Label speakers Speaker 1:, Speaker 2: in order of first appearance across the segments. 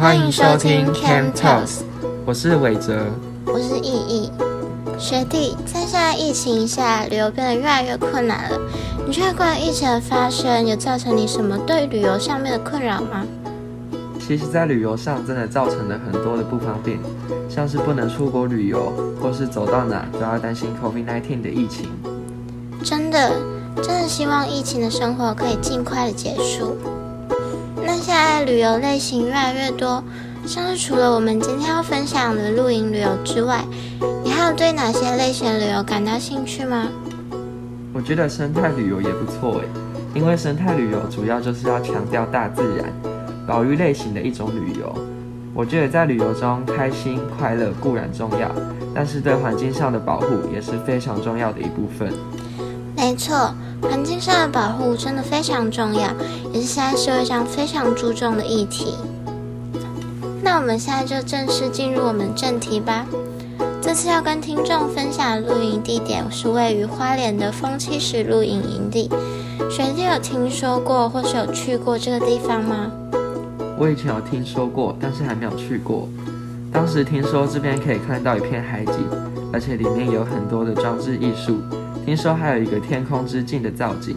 Speaker 1: 欢迎收听 Camp Talks，我是伟哲，
Speaker 2: 我是易易。学弟，在现在疫情下，旅游变得越来越困难了。你觉得关于疫情的发生，有造成你什么对旅游上面的困扰吗？
Speaker 1: 其实，在旅游上真的造成了很多的不方便，像是不能出国旅游，或是走到哪都要担心 COVID-19 的疫情。
Speaker 2: 真的，真的希望疫情的生活可以尽快的结束。现在旅游类型越来越多，像是除了我们今天要分享的露营旅游之外，你还有对哪些类型的旅游感到兴趣吗？
Speaker 1: 我觉得生态旅游也不错诶，因为生态旅游主要就是要强调大自然、保育类型的一种旅游。我觉得在旅游中开心快乐固然重要，但是对环境上的保护也是非常重要的一部分。
Speaker 2: 没错。环境上的保护真的非常重要，也是现在社会上非常注重的议题。那我们现在就正式进入我们正题吧。这次要跟听众分享的露营地点是位于花莲的风七石露营营地。学弟有听说过或是有去过这个地方吗？
Speaker 1: 我以前有听说过，但是还没有去过。当时听说这边可以看到一片海景，而且里面有很多的装置艺术。听说还有一个天空之镜的造景。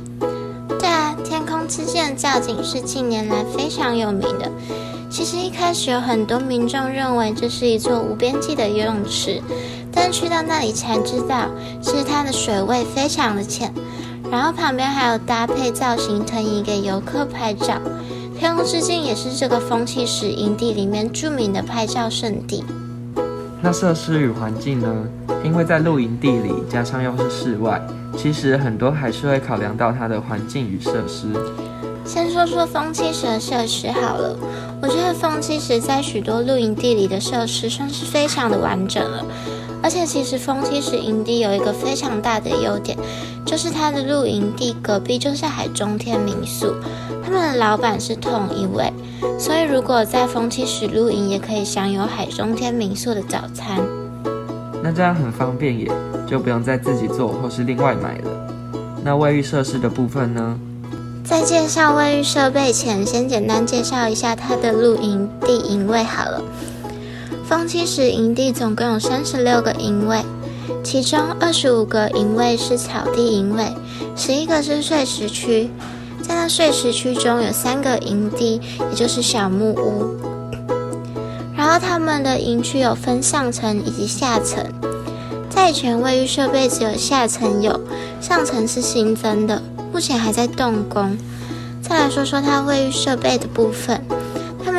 Speaker 2: 对啊，天空之镜的造景是近年来非常有名的。其实一开始有很多民众认为这是一座无边际的游泳池，但去到那里才知道，其实它的水位非常的浅。然后旁边还有搭配造型藤椅给游客拍照。天空之镜也是这个风七十营地里面著名的拍照圣地。
Speaker 1: 那设施与环境呢？因为在露营地里，加上又是室外，其实很多还是会考量到它的环境与设施。
Speaker 2: 先说说风七十的设施好了，我觉得风七十在许多露营地里的设施算是非常的完整了。而且其实风七十营地有一个非常大的优点，就是它的露营地隔壁就是海中天民宿，他们的老板是同一位。所以，如果在风七十露营，也可以享有海中天民宿的早餐。
Speaker 1: 那这样很方便耶，就不用再自己做或是另外买了。那卫浴设施的部分呢？
Speaker 2: 在介绍卫浴设备前，先简单介绍一下它的露营地营位好了。风七十营地总共有三十六个营位，其中二十五个营位是草地营位，十一个是碎石区。在那碎石区中有三个营地，也就是小木屋。然后他们的营区有分上层以及下层。在以前卫浴设备只有下层有，上层是新增的，目前还在动工。再来说说它卫浴设备的部分，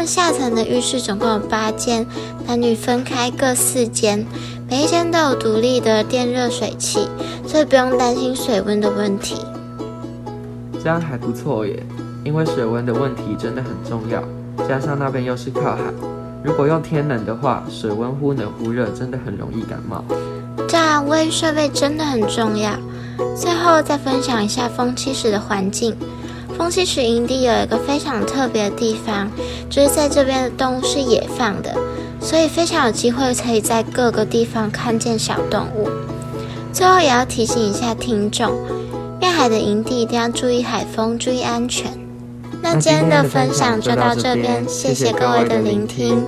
Speaker 2: 们下层的浴室总共有八间，男女分开各四间，每一间都有独立的电热水器，所以不用担心水温的问题。
Speaker 1: 这样还不错耶，因为水温的问题真的很重要，加上那边又是靠海，如果用天冷的话，水温忽冷忽热，真的很容易感冒。
Speaker 2: 对啊，卫浴设备真的很重要。最后再分享一下风七室的环境。风七室营地有一个非常特别的地方，就是在这边的动物是野放的，所以非常有机会可以在各个地方看见小动物。最后也要提醒一下听众。面海的营地一定要注意海风，注意安全。那今天的分享就到这边，谢谢各位的聆听。